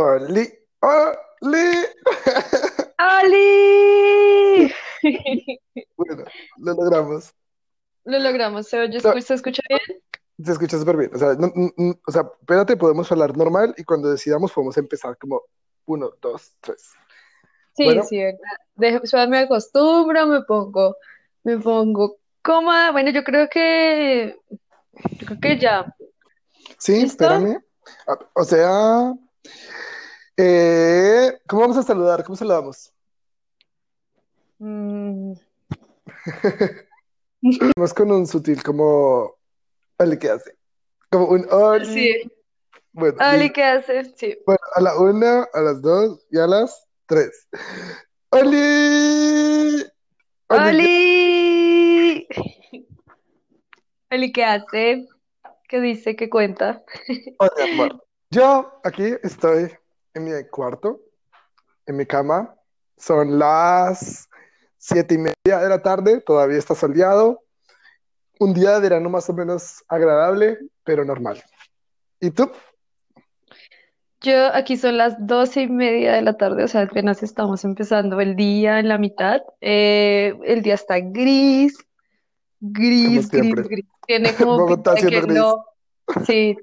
Oli, Oli. ¡Ali! Bueno, lo logramos. Lo logramos. ¿Se oye? No. ¿Se escucha bien? Se escucha súper bien. O sea, no- no- o sea, espérate, podemos hablar normal y cuando decidamos podemos empezar como uno, dos, tres. Sí, Bueno. sí. ¿verdad? Me acostumbro, me pongo, me pongo cómoda. Bueno, yo creo que, yo creo que ya. Sí, ¿Listo? espérame. Ah, O sea, eh, ¿cómo vamos a saludar? ¿Cómo saludamos? Mm, Vamos con un sutil como, Oli, ¿qué hace? Como un Oli. sí. Bueno, listo. ¿qué hace? Sí. Bueno, a la una, a las dos y a las tres. ¡Oli! Oli. Ali, ¿qué hace? ¿Qué dice? ¿Qué cuenta? Hola, amor. Yo aquí estoy en mi cuarto, en mi cama. Son las siete y media de la tarde, todavía está soleado. Un día de verano más o menos agradable, pero normal. ¿Y tú? Yo aquí son las doce y media de la tarde, o sea, apenas estamos empezando el día en la mitad. Eh, el día está gris, gris, gris, gris. Tiene como pinta de que no, sí,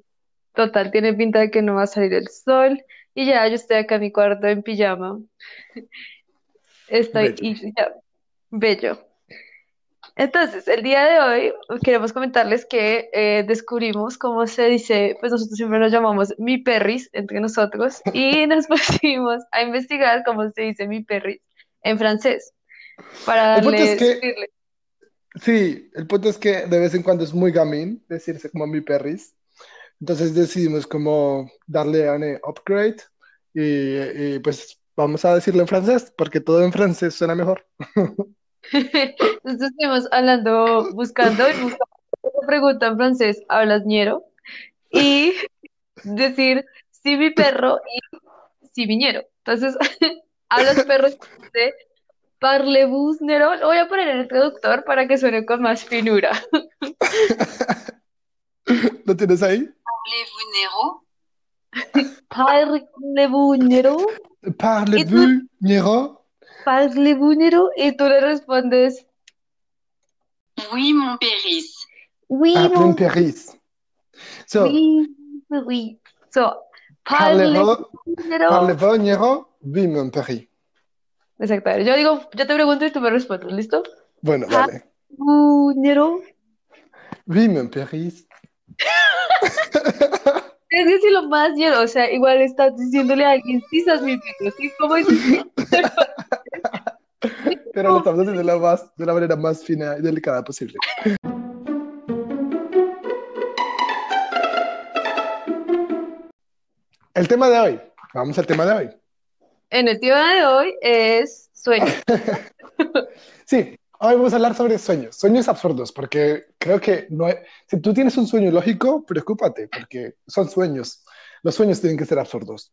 total, tiene pinta de que no va a salir el sol. Y ya, yo estoy acá en mi cuarto en pijama. Estoy, Bello. y ya, bello. Entonces, el día de hoy queremos comentarles que eh, descubrimos cómo se dice, pues nosotros siempre nos llamamos mi perris entre nosotros y nos pusimos a investigar cómo se dice mi perris en francés para El punto darle, es que- decirle, Sí, el punto es que de vez en cuando es muy gamín decirse como mi perris. Entonces decidimos como darle un eh, upgrade y, y, pues vamos a decirlo en francés porque todo en francés suena mejor. Entonces estuvimos hablando, buscando y buscando una pregunta en francés, ¿hablas ñero? Y decir sí mi perro y sí viñero. Entonces, hablas perro de parlez-vous ñero. Lo voy a poner en el traductor para que suene con más finura. ¿Lo tienes ahí? Parlez-vous ñero, Parlez-vous, Nero? parlez-vous ñero. Y tú le respondes, Oui, mon péris. oui, Ah, mon Paris. So, oui, oui. So, parlez-vous, parlez-vous ñero. parlez-vous, Nero? Oui, mon Paris. Exactamente. Yo digo, yo te pregunto y tú me respondes, ¿listo? Bueno, vale. Buñero. Oui, mon Paris. Es que si lo más ñero, o sea, igual estás diciéndole a alguien, sí, estás mintiendo, ¿sí? ¿Cómo dices? Pero lo estamos haciendo de la, más, de la manera más fina y delicada posible. El tema de hoy. Vamos al tema de hoy. En el tema de hoy es sueño. Sí, hoy vamos a hablar sobre sueños, sueños absurdos, porque creo que no hay- si tú tienes un sueño lógico, preocúpate, porque son sueños. Los sueños tienen que ser absurdos.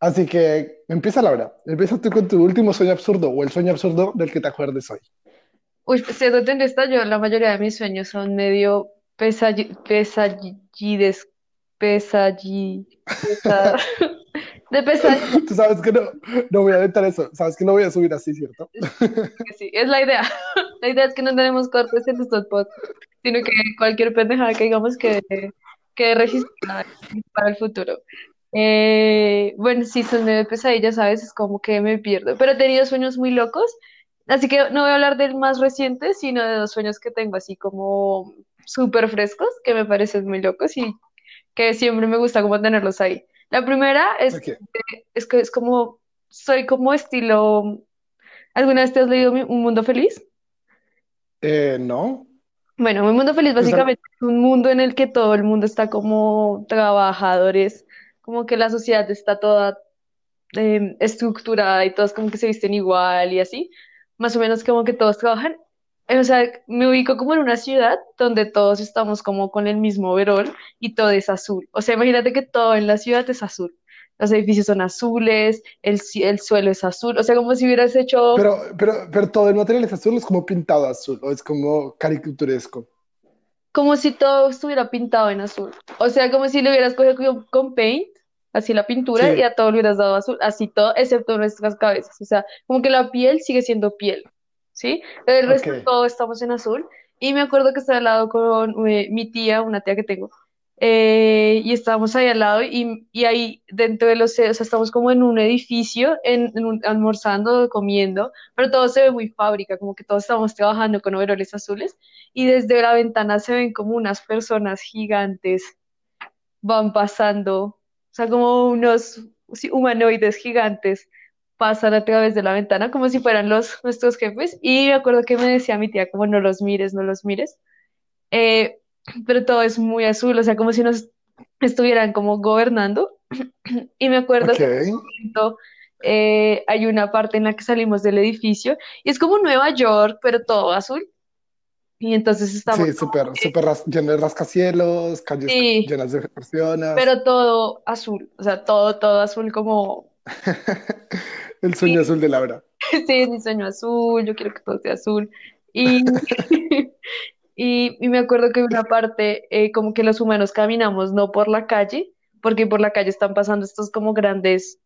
Así que empieza Laura, empieza tú con tu último sueño absurdo o el sueño absurdo del que te acuerdes hoy. Uy, siendo honesta, yo la mayoría de mis sueños son medio pesalli- pesallides, pesalli, pesa- de pesadilla, Tú sabes que no, no voy a editar eso, sabes que no voy a subir así, ¿cierto? sí, es la idea. La idea es que no tenemos cortes en estos podcasts, sino que cualquier pendejada que digamos que quede registrada para el futuro. Eh, bueno, sí, son medio pesadillas, ¿sabes? Es como que me pierdo. Pero he tenido sueños muy locos, así que no voy a hablar del más reciente, sino de dos sueños que tengo así como súper frescos, que me parecen muy locos y que siempre me gusta como tenerlos ahí. La primera es, Ok. es que es como, soy como estilo, ¿alguna vez te has leído Un Mundo Feliz? Eh, no. Bueno, Un Mundo Feliz básicamente es un mundo en el que todo el mundo está como trabajadores, como que la sociedad está toda eh, estructurada y todos como que se visten igual y así, más o menos como que todos trabajan. O sea, me ubico como en una ciudad donde todos estamos como con el mismo overol y todo es azul. O sea, imagínate que todo en la ciudad es azul. Los edificios son azules, el, el suelo es azul, o sea, como si hubieras hecho Pero, pero, pero todo el material es azul, es como pintado azul, o es como caricaturesco. como si todo estuviera pintado en azul. O sea, como si lo hubieras cogido con, con paint así la pintura, Sí. y a todo le hubieras dado azul, así todo, excepto nuestras cabezas. O sea, como que la piel sigue siendo piel, ¿sí? El resto Ok. todo estamos en azul. Y me acuerdo que estaba al lado con eh, mi tía, una tía que tengo, eh, y estábamos ahí al lado, y, y ahí dentro de los, o sea, estamos como en un edificio, en, en un- almorzando, comiendo, pero todo se ve muy fábrica, como que todos estamos trabajando con overoles azules, y desde la ventana se ven como unas personas gigantes van pasando, o sea, como unos humanoides gigantes pasan a través de la ventana como si fueran los nuestros jefes. Y me acuerdo que me decía mi tía como no los mires, no los mires. Eh, pero todo es muy azul, o sea, como si nos estuvieran como gobernando. Y me acuerdo que en un momento eh, hay una parte en la que salimos del edificio y es como Nueva York, pero todo azul. Y entonces estamos Sí, súper, súper lleno de rascacielos, calles Sí. llenas de personas. pero todo azul, o sea, todo, todo azul como, El sueño azul de Laura. sí, es mi sueño azul, yo quiero que todo sea azul. Y, y, y me acuerdo que una parte eh, como que los humanos caminamos no por la calle, porque por la calle están pasando estos como grandes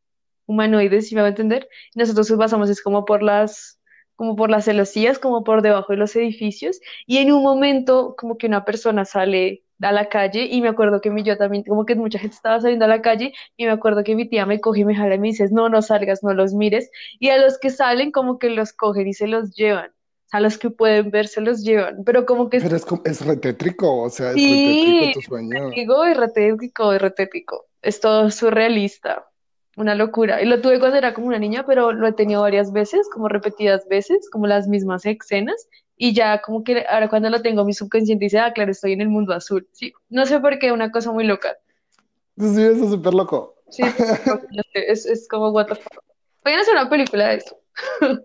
humanoides, si me va a entender, y nosotros pasamos es como por las, como por las celosías, como por debajo de los edificios, y en un momento como que una persona sale a la calle, y me acuerdo que mi, yo también, como que mucha gente estaba saliendo a la calle, y me acuerdo que mi tía me coge y me jala y me dice, no, no salgas, no los mires, y a los que salen como que los cogen y se los llevan, sea, los que pueden ver se los llevan, pero como que Pero es, es retétrico, o sea, es retétrico tu sueño. digo, es retético, es retético, es todo surrealista. Una locura. Y lo tuve cuando era como una niña, pero lo he tenido varias veces, como repetidas veces, como las mismas escenas. Y ya como que ahora cuando lo tengo, mi subconsciente dice, ah, claro, estoy en el mundo azul. Sí, no sé por qué, una cosa muy loca. Sí, eso es súper loco. Sí, es, es como what the fuck. Vayan a hacer una película de eso.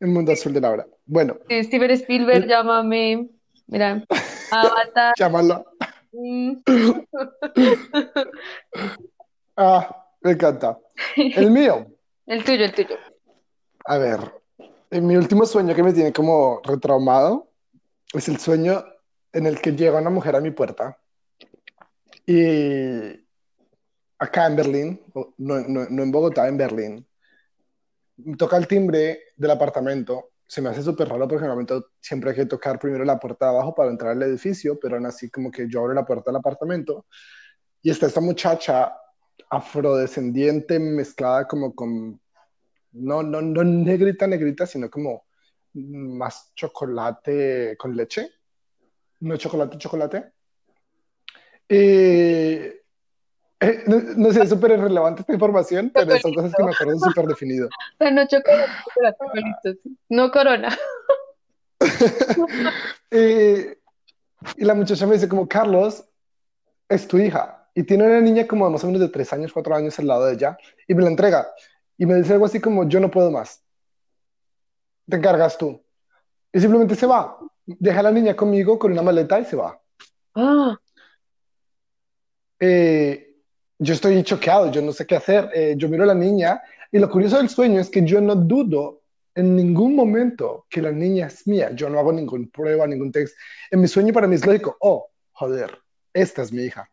El mundo azul de Laura. Bueno, Sí, Steven Spielberg, llámame. Mira, Avatar. llámalo. mm, Ah, me encanta. El mío. el tuyo, el tuyo. A ver, en mi último sueño que me tiene como retraumado es el sueño en el que llega una mujer a mi puerta y acá en Berlín, no, no, no en Bogotá, en Berlín, toca el timbre del apartamento. Se me hace súper raro porque normalmente siempre hay que tocar primero la puerta de abajo para entrar al edificio, pero aún así como que yo abro la puerta del apartamento y está esta muchacha afrodescendiente mezclada como con no, no, no negrita, negrita, sino como más chocolate con leche. No chocolate, chocolate. Eh, eh, no, no sé, es súper irrelevante esta información, pero son cosas que me acuerdo súper definido. O sea, no chocolate, chocolate, sí. No corona. Eh, y la muchacha me dice como, Carlos, es tu hija. Y tiene una niña como más o menos de tres años, cuatro años al lado de ella. Y me la entrega. Y me dice algo así como, yo no puedo más. Te encargas tú. Y simplemente se va. Deja a la niña conmigo con una maleta y se va. Ah, Eh, yo estoy choqueado, yo no sé qué hacer. Eh, yo miro a la niña y lo curioso del sueño es que yo no dudo en ningún momento que la niña es mía. Yo no hago ninguna prueba, ningún test. En mi sueño para mí es lógico, oh, joder, esta es mi hija.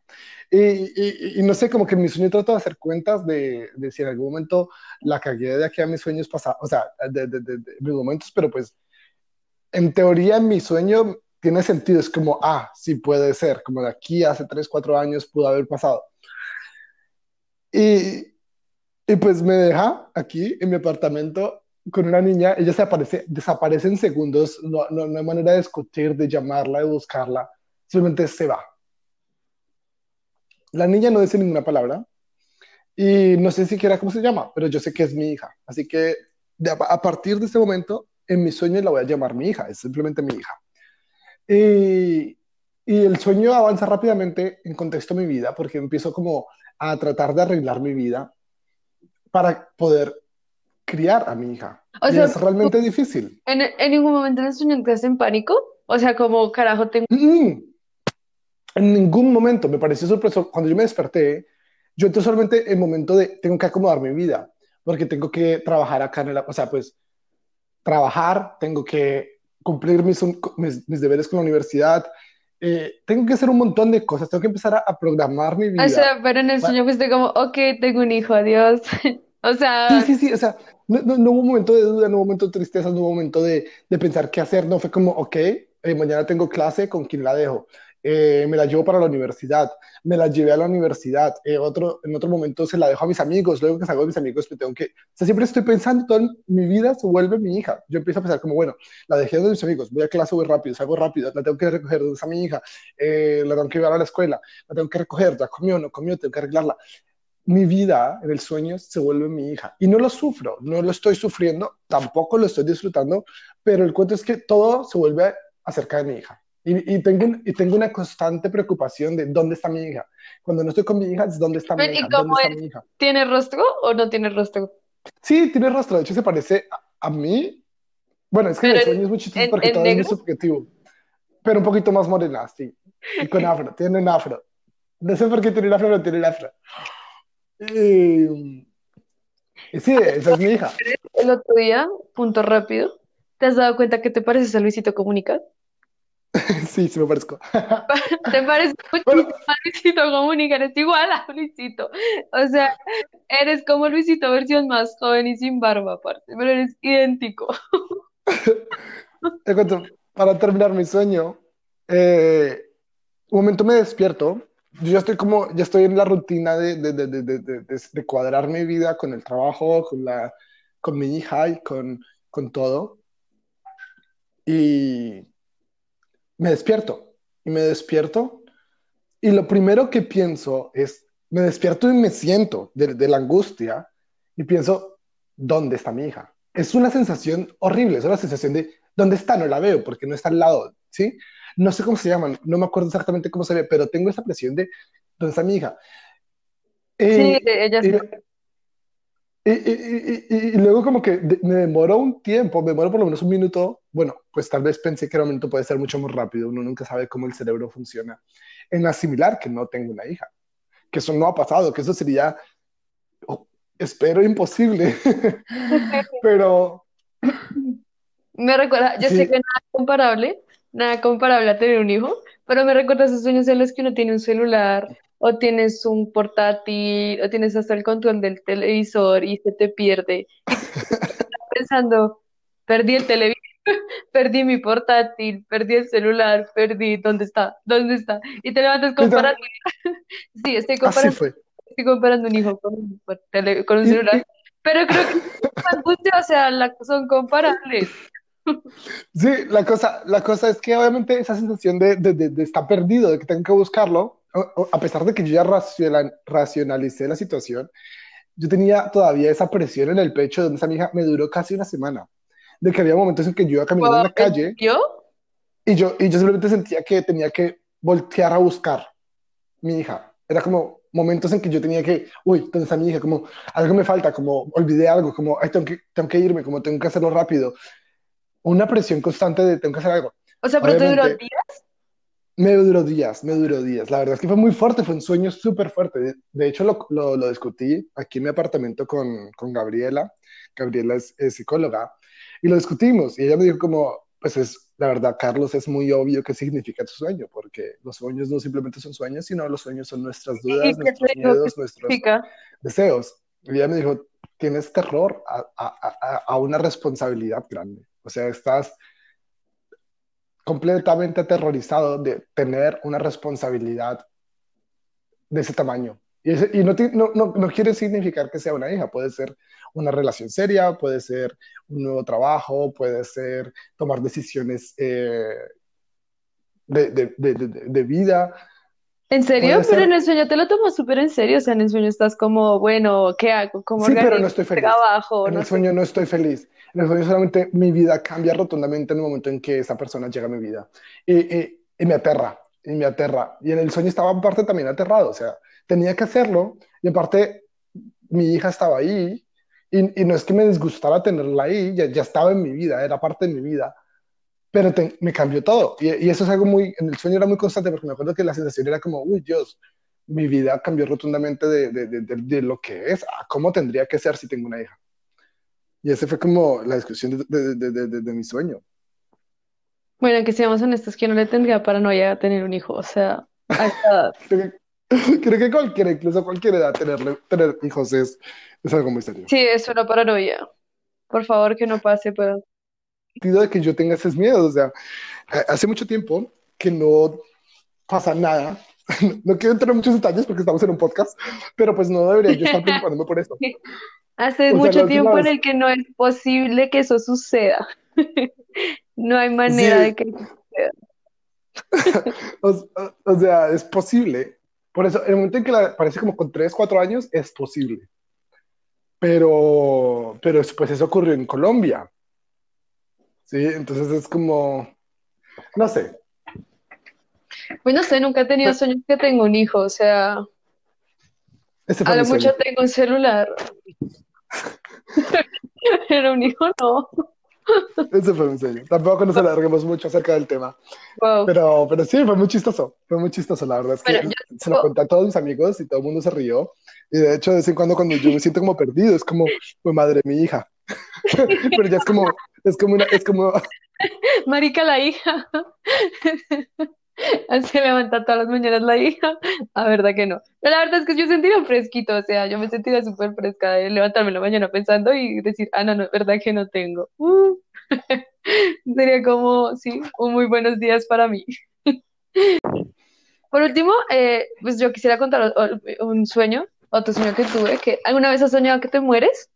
Y, y- y no sé, como que en mi sueño trato de hacer cuentas de, de si en algún momento la cagué de aquí a mis sueños pasados, o sea, de, de, de, mis momentos, pero pues en teoría en mi sueño tiene sentido, es como, ah, sí puede ser, como de aquí hace 3, 4 años pudo haber pasado. Y, y pues me deja aquí en mi apartamento con una niña, ella se aparece, desaparece en segundos, no, no, no hay manera de discutir, de llamarla, de buscarla, simplemente se va. La niña no dice ninguna palabra y no sé siquiera cómo se llama, pero yo sé que es mi hija. Así que de, a partir de este momento, en mi sueño la voy a llamar mi hija, es simplemente mi hija. Y, y el sueño avanza rápidamente en contexto de mi vida porque empiezo como a tratar de arreglar mi vida para poder criar a mi hija. O y sea, es realmente difícil. ¿en, en ningún momento en el sueño entraste en pánico? O sea, como carajo tengo. Mm. En ningún momento me pareció sorpreso. Cuando yo me desperté, yo entré solamente en momento de tengo que acomodar mi vida, porque tengo que trabajar acá en el, o sea, pues trabajar, tengo que cumplir mis, mis, mis deberes con la universidad, eh, tengo que hacer un montón de cosas, tengo que empezar a, a programar mi vida. O sea, pero en el sueño fuiste como, ok, tengo un hijo, adiós. O Sí, sea, sí, sí, o sea, no, no, no hubo un momento de duda, no hubo un momento de tristeza, no hubo un momento de, de pensar qué hacer, no, fue como, ok, eh, mañana tengo clase, ¿con quién la dejo? Eh, me la llevo para la universidad, me la llevé a la universidad, eh, otro, en otro momento se la dejo a mis amigos, luego que salgo de mis amigos, me tengo que, o sea, siempre estoy pensando, toda mi vida se vuelve mi hija, yo empiezo a pensar como, bueno, la dejé de mis amigos, voy a clase, voy rápido, salgo rápido, la tengo que recoger, ¿dónde está mi hija? Eh, la tengo que llevar a la escuela, la tengo que recoger, ya comió, no comió, tengo que arreglarla mi vida en el sueño se vuelve mi hija. Y no lo sufro, no lo estoy sufriendo, tampoco lo estoy disfrutando, pero el cuento es que todo se vuelve acerca de mi hija. Y, y tengo, un- y tengo una constante preocupación de dónde está mi hija. Cuando no estoy con mi hija, es dónde está mi ven, ¿y hija, dónde está es? mi hija. ¿Tiene rostro o no tiene rostro? Sí, tiene rostro, de hecho se parece a, a mí. Bueno, es que el sueño es muy chistoso porque todo es muy subjetivo, pero un poquito más morena, sí. Y con afro, tiene un afro. No sé por qué tiene un afro, pero tiene un afro. Y, y sí, esa es mi hija. El otro día, punto rápido, ¿te has dado cuenta que te pareces a Luisito Comunica? Sí, sí me parezco. Te pareces Bueno, muchísimo a Luisito Comunica, eres igual a Luisito. O sea, eres como Luisito versión más joven y sin barba aparte, pero eres idéntico. te cuento, para terminar mi sueño, eh, un momento me despierto, yo ya estoy como, ya estoy en la rutina de, de- de- de cuadrar mi vida con el trabajo, con la, con mi hija y con, con todo. Y me despierto, y me despierto, y lo primero que pienso es, me despierto y me siento de, de la angustia, y pienso, ¿dónde está mi hija? Es una sensación horrible, es una sensación de, ¿dónde está? No la veo porque no está al lado, ¿sí? No sé cómo se llaman, no me acuerdo exactamente cómo se ve, pero tengo esa presión de, ¿dónde está mi hija? Sí, Y, ella y, sí. y, y- y- y luego como que me demoró un tiempo, me demoró por lo menos un minuto, bueno, pues tal vez pensé que el momento puede ser mucho más rápido, uno nunca sabe cómo el cerebro funciona, en asimilar que no tengo una hija, que eso no ha pasado, que eso sería, oh, espero, imposible, pero Me recuerda, yo sé que nada comparable, nada comparable a tener un hijo, pero me recuerda esos sueños en los que uno tiene un celular, o tienes un portátil, o tienes hasta el control del televisor y se te pierde. Estás pensando, perdí el televisor, perdí mi portátil, perdí el celular, perdí, ¿dónde está? ¿Dónde está? Y te levantas literal, comparando. Sí, estoy comparando, estoy comparando un hijo con un, con un celular, pero creo que o sea, la- son comparables. sí, la cosa, la cosa es que obviamente esa sensación de, de, de- de estar perdido, de que tengo que buscarlo, a pesar de que yo ya raciona- racionalicé la situación, yo tenía todavía esa presión en el pecho de donde esa mi hija me duró casi una semana, de que había momentos en que yo iba caminando en la ¿en calle serio? y yo, y yo simplemente sentía que tenía que voltear a buscar mi hija. Era como momentos en que yo tenía que, uy, ¿dónde está mi hija? Como algo me falta, como olvidé algo, como ay, tengo que, tengo que irme, como tengo que hacerlo rápido. Una presión constante de tengo que hacer algo. O sea, pero te duró días. me duró días, me duró días. La verdad es que fue muy fuerte, fue un sueño súper fuerte. De, de hecho, lo, lo, lo discutí aquí en mi apartamento con, con Gabriela. Gabriela es, es psicóloga y lo discutimos. Y ella me dijo como, pues es, la verdad, Carlos, es muy obvio qué significa tu sueño, porque los sueños no simplemente son sueños, sino los sueños son nuestras ¿Y dudas, te nuestros miedos, nuestros deseos. Y ella me dijo, tienes terror a, a, a, a una responsabilidad grande. O sea, estás completamente aterrorizado de tener una responsabilidad de ese tamaño. Y, y no, no, no, no, quiere significar que sea una hija, puede ser una relación seria, puede ser un nuevo trabajo, puede ser tomar decisiones eh, de, de, de, de, vida. ¿En serio? Pero en el sueño te lo tomas súper en serio, o sea, en el sueño estás como, bueno, ¿qué hago? ¿Cómo sí, pero no estoy feliz. trabajo? En el sueño sé. no estoy feliz. En el sueño solamente mi vida cambia rotundamente en el momento en que esa persona llega a mi vida. Y, y, y me aterra, y me aterra. Y en el sueño estaba en parte también aterrado, o sea, tenía que hacerlo y en parte mi hija estaba ahí y, y no es que me disgustara tenerla ahí, ya, ya, estaba en mi vida, era parte de mi vida, pero te, me cambió todo y, y, eso es algo muy, en el sueño era muy constante porque me acuerdo que la sensación era como, uy Dios, mi vida cambió rotundamente de, de, de, de lo que es a cómo tendría que ser si tengo una hija. Y ese fue como la discusión de, mi sueño. Bueno, que seamos honestos, que no le tendría paranoia a tener un hijo, o sea, a esta edad. Creo que, cualquiera, incluso cualquier edad, tenerle, tener hijos es, es algo muy serio. Sí, es una paranoia. Por favor, que no pase, pero de que yo tenga esos miedos. O sea, ha- hace mucho tiempo que no pasa nada. No quiero entrar en muchos detalles porque estamos en un podcast, pero pues no debería yo estar preocupándome por eso. hace O mucho tiempo en el que no es posible que eso suceda. No hay manera de que eso suceda. o, o- o sea, es posible. Por eso, el momento en que la, parece como con 3 4 años, es posible. Pero, pero pues eso ocurrió en Colombia, ¿sí? Entonces es como, no sé. Pues no sé, nunca he tenido sueños que tengo un hijo, o sea, Ese a lo mucho tengo un celular, pero un hijo no. Ese fue mi sueño. Tampoco nos alarguemos mucho acerca del tema. Wow. Pero, pero sí, fue muy chistoso. Fue muy chistoso, la verdad. Es Bueno, que yo se lo conté a todos mis amigos y todo el mundo se rió. Y de hecho, de vez en cuando, cuando yo me siento como perdido, es como, pues madre, mi hija. Pero ya es como, es como una, es como, marica la hija, se levanta todas las mañanas la hija, la verdad que no. Pero la verdad es que yo sentiría fresquito, o sea, yo me sentiría súper fresca de levantarme en la mañana pensando y decir, ah, no, no, es verdad que no tengo. Uh. Sería como, sí, un muy buenos días para mí. Por último, eh, pues yo quisiera contar un sueño, otro sueño que tuve, que ¿alguna vez has soñado que te mueres?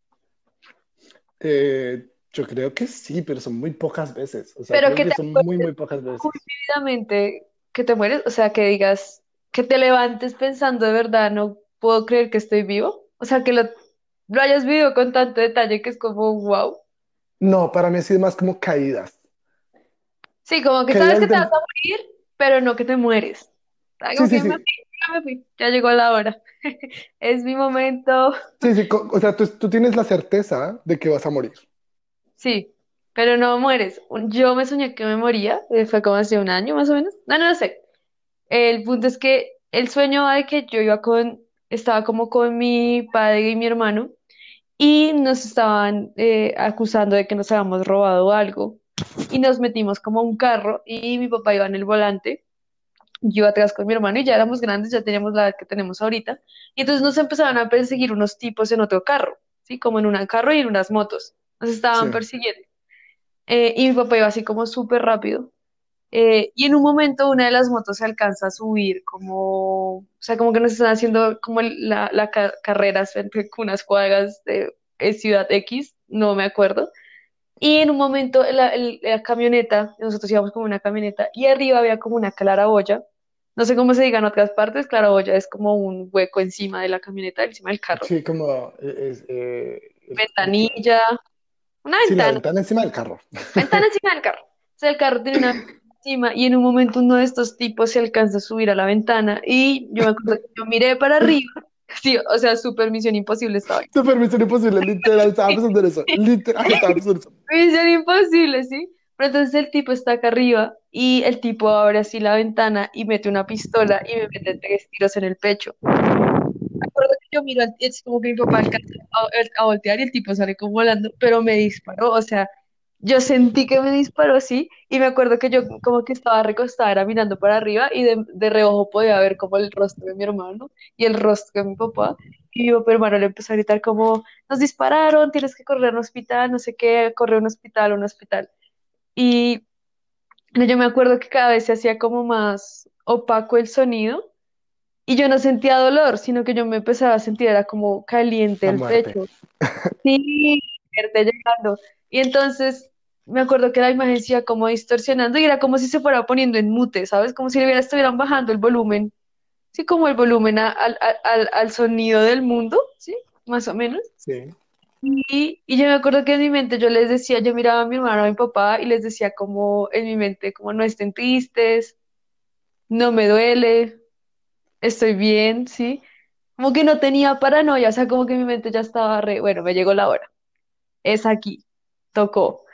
eh, yo creo que sí, pero son muy pocas veces. O sea, Pero creo que son muy, muy pocas veces. muy que te mueres, o sea, que digas, que te levantes pensando de verdad, no puedo creer que estoy vivo, o sea, que lo, lo hayas vivido con tanto detalle que es como, wow. No, para mí ha sido más como caídas. Sí, como que sabes que te vas a morir, pero no que te mueres. Sí, sí, me sí. fui, ya me fui, ya llegó la hora. Es mi momento. Sí, sí. O sea, tú, tú tienes la certeza de que vas a morir. Sí, pero no mueres. Yo me soñé que me moría, eh, fue como hace un año más o menos. No, no lo sé. El punto es que el sueño va de que yo iba con, estaba como con mi padre y mi hermano y nos estaban eh, acusando de que nos habíamos robado algo y nos metimos como a un carro y mi papá iba en el volante, yo atrás con mi hermano y ya éramos grandes, ya teníamos la edad que tenemos ahorita y entonces nos empezaron a perseguir unos tipos en otro carro, ¿sí? Como en un carro y en unas motos, nos estaban Sí. persiguiendo Eh, y mi papá iba así como súper rápido. Eh, y en un momento una de las motos se alcanza a subir, como, o sea, como que nos están haciendo como la, la ca- carrera entre unas cuadras de Ciudad X, no me acuerdo. Y en un momento la, la camioneta, nosotros íbamos como una camioneta, y arriba había como una claraboya. No sé cómo se diga en otras partes, claraboya es como un hueco encima de la camioneta, encima del carro. Sí, como eh, es, eh, Ventanilla, una sí, la ventana. ventana encima del carro. Ventana encima del carro. O sea, el carro tiene una ventana encima y en un momento uno de estos tipos se alcanza a subir a la ventana y yo me acuerdo que yo miré para arriba. Sí, o sea, super misión imposible estaba. Super misión imposible, literal, estaba pensando en eso. Literal, estaba pensando en eso. Misión imposible, ¿sí? Pero entonces el tipo está acá arriba y el tipo abre así la ventana y mete una pistola y me mete tres tiros en el pecho. Acuerdo que yo miro, es como que mi papá alcanza a, voltear y el tipo sale como volando, pero me disparó, o sea, yo sentí que me disparó, sí, y me acuerdo que yo como que estaba recostada, era mirando para arriba y de, de reojo podía ver como el rostro de mi hermano y el rostro de mi papá, y mi hermano le empezó a gritar como, nos dispararon, tienes que correr a un hospital, no sé qué, correr a un hospital, a un hospital, y yo me acuerdo que cada vez se hacía como más opaco el sonido. Y yo no sentía dolor, sino que yo me empezaba a sentir, era como caliente el pecho. Sí, llegando. Y entonces me acuerdo que la imagen se iba como distorsionando y era como si se fuera poniendo en mute, ¿sabes? Como si le hubiera, estuvieran bajando el volumen, sí, como el volumen a- al, al, al- al sonido del mundo, ¿sí? Más o menos. Sí. Y, y yo me acuerdo que en mi mente yo les decía, yo miraba a mi hermano, a mi papá y les decía como en mi mente, como no estén tristes, no me duele, estoy bien, ¿sí? Como que no tenía paranoia, o sea, como que mi mente ya estaba re, bueno, me llegó la hora, es aquí, tocó.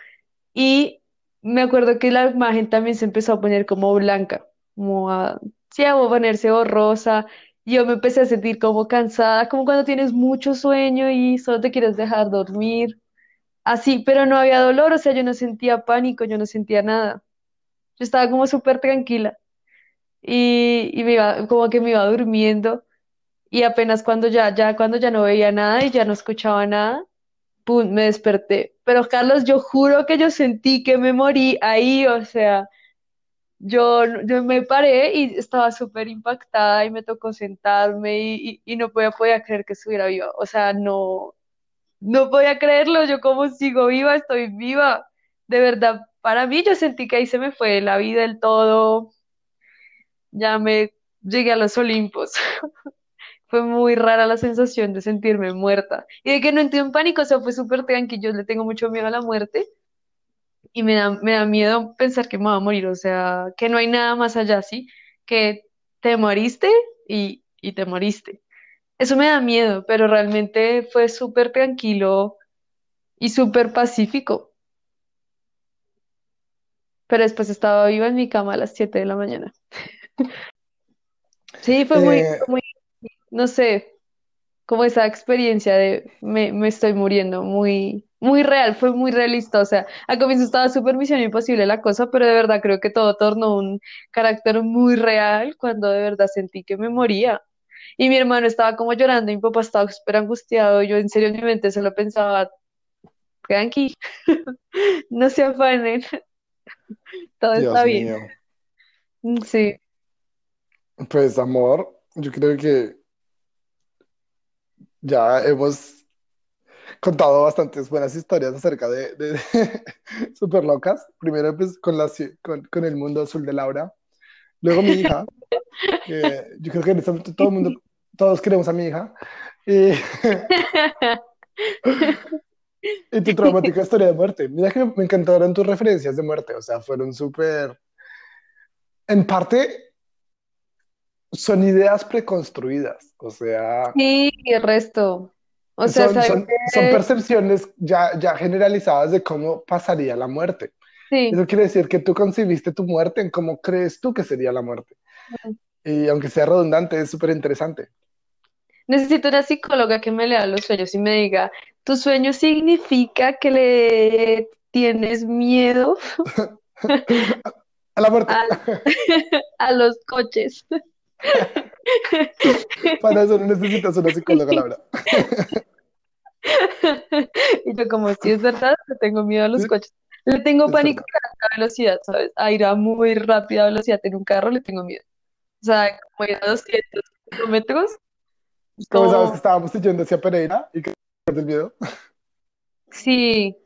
Y me acuerdo que la imagen también se empezó a poner como blanca, como a, sí, a ponerse borrosa. Yo me empecé a sentir como cansada, como cuando tienes mucho sueño y solo te quieres dejar dormir. Así, pero no había dolor, o sea, yo no sentía pánico, yo no sentía nada. Yo estaba como súper tranquila y, y me iba, como que me iba durmiendo y apenas cuando ya, ya cuando ya no veía nada y ya no escuchaba nada, pum, me desperté. Pero Carlos, yo juro que yo sentí que me morí ahí, o sea, yo, yo me paré y estaba súper impactada y me tocó sentarme y, y, no podía, podía creer que estuviera viva. O sea, no, no podía creerlo, yo como sigo viva, estoy viva. De verdad, para mí yo sentí que ahí se me fue la vida del todo, ya me llegué a los Olimpos. Fue muy rara la sensación de sentirme muerta y de que no entré en pánico, o sea, fue súper tranquilo, yo le tengo mucho miedo a la muerte y me da, me da miedo pensar que me voy a morir, o sea, que no hay nada más allá, ¿sí? Que te moriste y, y te moriste. Eso me da miedo, pero realmente fue súper tranquilo y súper pacífico. Pero después estaba viva en mi cama a las 7 de la mañana. Sí, fue muy, Eh, muy, no sé, como esa experiencia de me, me estoy muriendo, muy, muy real, fue muy realista. O sea, al comienzo estaba súper misión imposible la cosa, pero de verdad creo que todo tornó un carácter muy real cuando de verdad sentí que me moría. Y mi hermano estaba como llorando, y mi papá estaba súper angustiado. Yo en serio en mi mente solo pensaba, tranqui, no se afanen, todo está bien. mío. Sí, Pues amor, yo creo que ya hemos contado bastantes buenas historias acerca de, de, súper locas. Primero pues con, la, con, con el mundo azul de Laura. Luego mi hija, que yo creo que en este momento todo el mundo, todos queremos a mi hija. Y, y tu traumática historia de muerte. Mira que me encantaron tus referencias de muerte. O sea, fueron súper... En parte son ideas preconstruidas. O sea... sí, el resto. O sea, Son, ¿sabes son, percepciones ya, ya generalizadas de cómo pasaría la muerte. Sí. Eso quiere decir que tú concibiste tu muerte en cómo crees tú que sería la muerte. Y aunque sea redundante, es súper interesante. Necesito una psicóloga que me lea los sueños y me diga, ¿tu sueño significa que le tienes miedo A la muerte. a, a los coches? Para eso no necesitas una psicóloga, Laura. Y yo como, si es verdad, le tengo miedo a los coches. Le tengo es pánico verdad. a la velocidad, ¿sabes? A ir a muy rápida velocidad en un carro le tengo miedo. O sea, como ir a 200 kilómetros, Como sabes que estábamos yendo hacia Pereira y que el miedo. sí,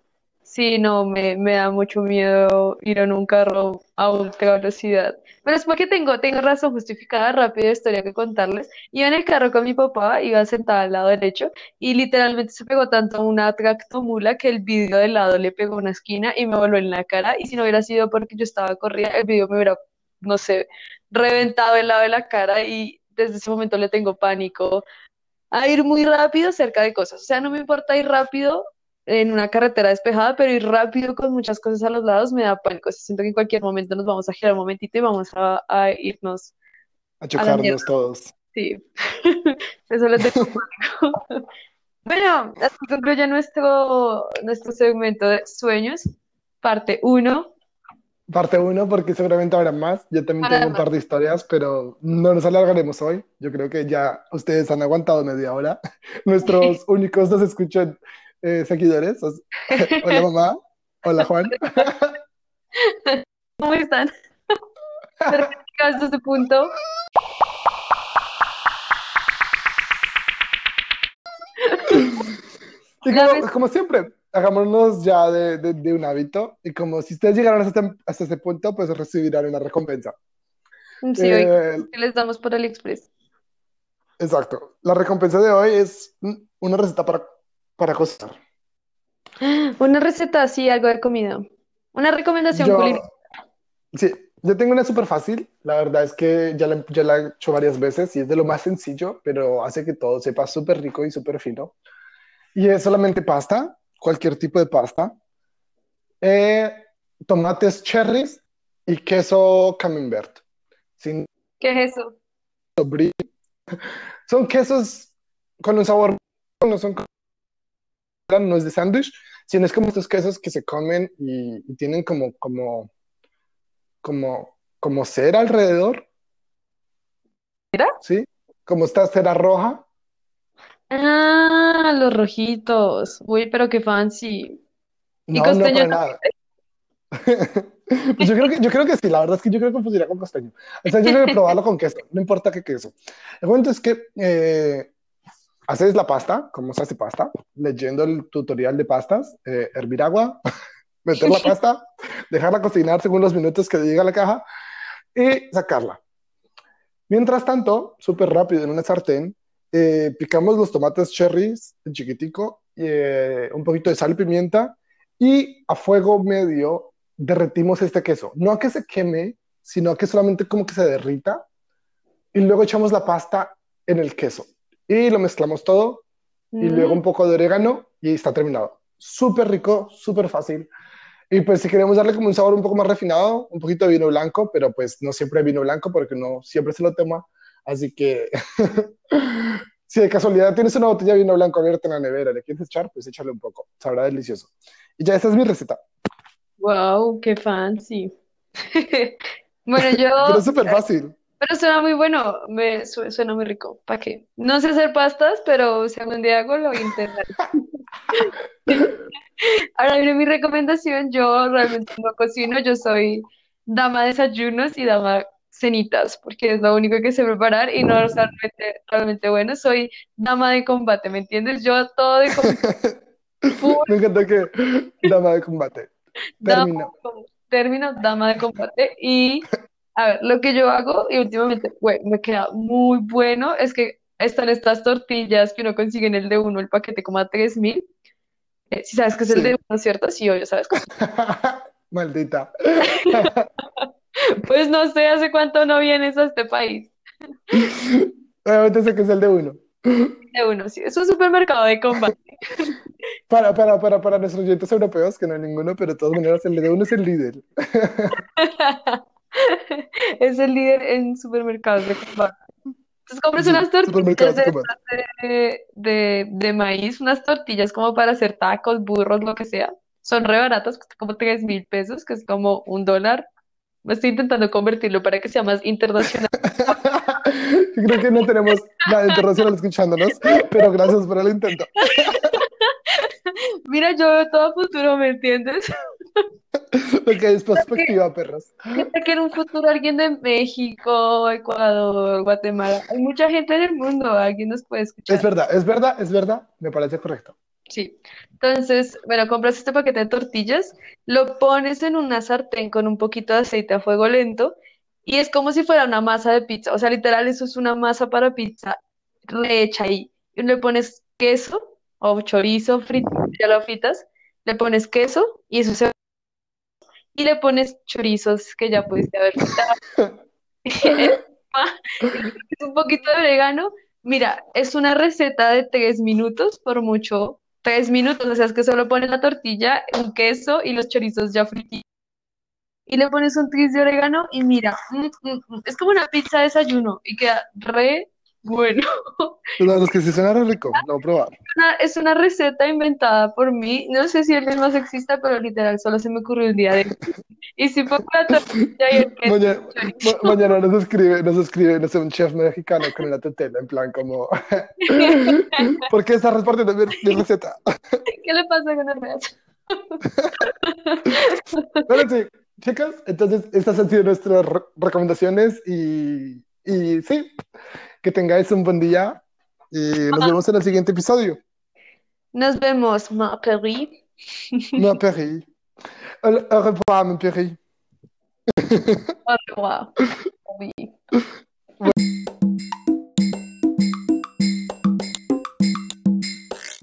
sí, no, me, me da mucho miedo ir en un carro a ultra velocidad. Pero es porque tengo, tengo razón justificada, rápida historia que contarles. Iba en el carro con mi papá, iba sentada al lado derecho y literalmente se pegó tanto una tractomula que el vidrio del lado le pegó una esquina y me voló en la cara. Y si no hubiera sido porque yo estaba corrida, el vidrio me hubiera, no sé, reventado el lado de la cara y desde ese momento le tengo pánico a ir muy rápido cerca de cosas. O sea, no me importa ir rápido en una carretera despejada, pero ir rápido con muchas cosas a los lados me da pánico. O sea, siento que en cualquier momento nos vamos a girar un momentito y vamos a, a irnos A a chocarnos todos. Sí, eso le tengo pánico. Bueno, así concluye nuestro, nuestro segmento de sueños, parte uno Parte uno, porque seguramente habrá más. Yo también Para tengo un par de historias, pero no nos alargaremos hoy. Yo creo que ya ustedes han aguantado media hora. Nuestros únicos dos escuchan eh, seguidores. Hola mamá. Hola Juan. ¿Cómo están? Hasta este punto. Y como, siempre, hagámonos ya de, de- de un hábito. Y como si ustedes llegaron hasta, este- hasta este punto, pues recibirán una recompensa. Sí, hoy Eh, ¿qué les damos por AliExpress. exacto. La recompensa de hoy es una receta para, para cocinar. Una receta así, algo de comida. Una recomendación. Yo, sí, yo tengo una súper fácil. La verdad es que ya la, ya la he hecho varias veces y es de lo más sencillo, pero hace que todo sepa súper rico y súper fino. Y es solamente pasta, cualquier tipo de pasta, eh, tomates cherries y queso camembert. Sin ¿Qué es eso? Son quesos con un sabor, no son, no es de sándwich, sino es como estos quesos que se comen y, y tienen como, como, como, como cera alrededor. ¿Cera? Sí, como esta cera roja. Ah, los rojitos. Uy, pero qué fancy. ¿Y No, no, costeño para nada. Pues yo creo que, yo creo que sí, la verdad es que yo creo que funcionaría con costeño. O sea, yo creo que probarlo con queso, no importa qué queso. El cuento es que eh, haces la pasta, ¿cómo se hace pasta? Leyendo el tutorial de pastas, eh, hervir agua, meter la pasta, dejarla cocinar según los minutos que diga la caja y sacarla. Mientras tanto, súper rápido en una sartén, eh, picamos los tomates cherries en chiquitico, eh, un poquito de sal y pimienta y a fuego medio derretimos este queso. No a que se queme, sino a que solamente como que se derrita y luego echamos la pasta en el queso y lo mezclamos todo y luego un Mm, poco de orégano y está terminado. Súper rico, súper fácil. Y pues si queremos darle como un sabor un poco más refinado, un poquito de vino blanco, pero pues no siempre hay vino blanco porque no siempre se lo toma. Así que si de casualidad tienes una botella de vino blanco abierta en la nevera, le quieres echar, pues échale un poco. Sabrá delicioso. Y ya esta es mi receta. wow, qué fancy. Bueno, Pero yo, es súper fácil. Pero suena muy bueno, me su- suena muy rico. ¿Para qué? No sé hacer pastas, pero si algún día hago, lo voy a intentar. Ahora viene mi recomendación. Yo realmente no cocino, yo soy dama de desayunos y dama cenitas, porque es lo único que sé preparar y no es realmente, realmente bueno. Soy dama de combate, ¿me entiendes? Yo todo de combate, Me encanta que dama de combate. dama, Termino. con- término, dama de combate. Y a ver, lo que yo hago y últimamente, güey, me queda muy bueno, es que están estas tortillas que uno consigue en el de uno, el paquete como a 3000. Eh, si sabes que es el de uno, ¿cierto? Sí, obvio, sabes. Maldita. Pues no sé hace cuánto no vienes a este país. Obviamente sé que es el de uno. De uno, sí. Es un supermercado de combate. Para, para, para, para nuestros oyentes europeos, que no hay ninguno, pero de todas maneras el de uno es el líder. Es el líder en supermercados de combate. Entonces compras unas tortillas de de, maíz, unas tortillas como para hacer tacos, burros, lo que sea. Son re baratas, como tres mil pesos, que es como un dólar. Estoy intentando convertirlo para que sea más internacional. Yo creo que no tenemos nada internacional escuchándonos, pero gracias por el intento. Mira, yo veo todo a futuro, ¿me entiendes? Lo que es perspectiva, perros. ¿Qué tal que en un futuro alguien de México, Ecuador, Guatemala? Hay mucha gente en el mundo, alguien nos puede Es escuchar. verdad, es verdad, es verdad. Me parece correcto. Sí. Entonces, bueno, compras este paquete de tortillas, lo pones en una sartén con un poquito de aceite a fuego lento y es como si fuera una masa de pizza. O sea, literal, eso es una masa para pizza hecha ahí. Y le pones queso o chorizo frito, ya lo fritas, le pones queso y eso se... Y le pones chorizos que ya pudiste haber fritado. Es un poquito de orégano. Mira, es una receta de tres minutos, por mucho, tres minutos. O sea, es que solo pones la tortilla, un queso y los chorizos ya fritos. Y le pones un tris de orégano y mira, mm, mm, mm, es como una pizza de desayuno y queda re bueno. Pero los que sí suena re rico, lo a probar. Una- es una receta inventada por mí. No sé si alguien más exista, pero literal, solo se me ocurrió un día de... Y si pongo la tortilla y el queso Mañana, el ma- mañana nos escribe, nos escribe, no sé, un chef mexicano con la tetela, en plan como, ¿por qué estás repartiendo mi, mi receta? ¿Qué le pasa con el resto? Bueno, sí, chicas, entonces estas han sido nuestras re- recomendaciones y, y sí, que tengáis un buen día y nos vemos en el siguiente episodio. Nos vemos, ma Peri. Ma péri. Au revoir, mon péri. Au revoir. Oui.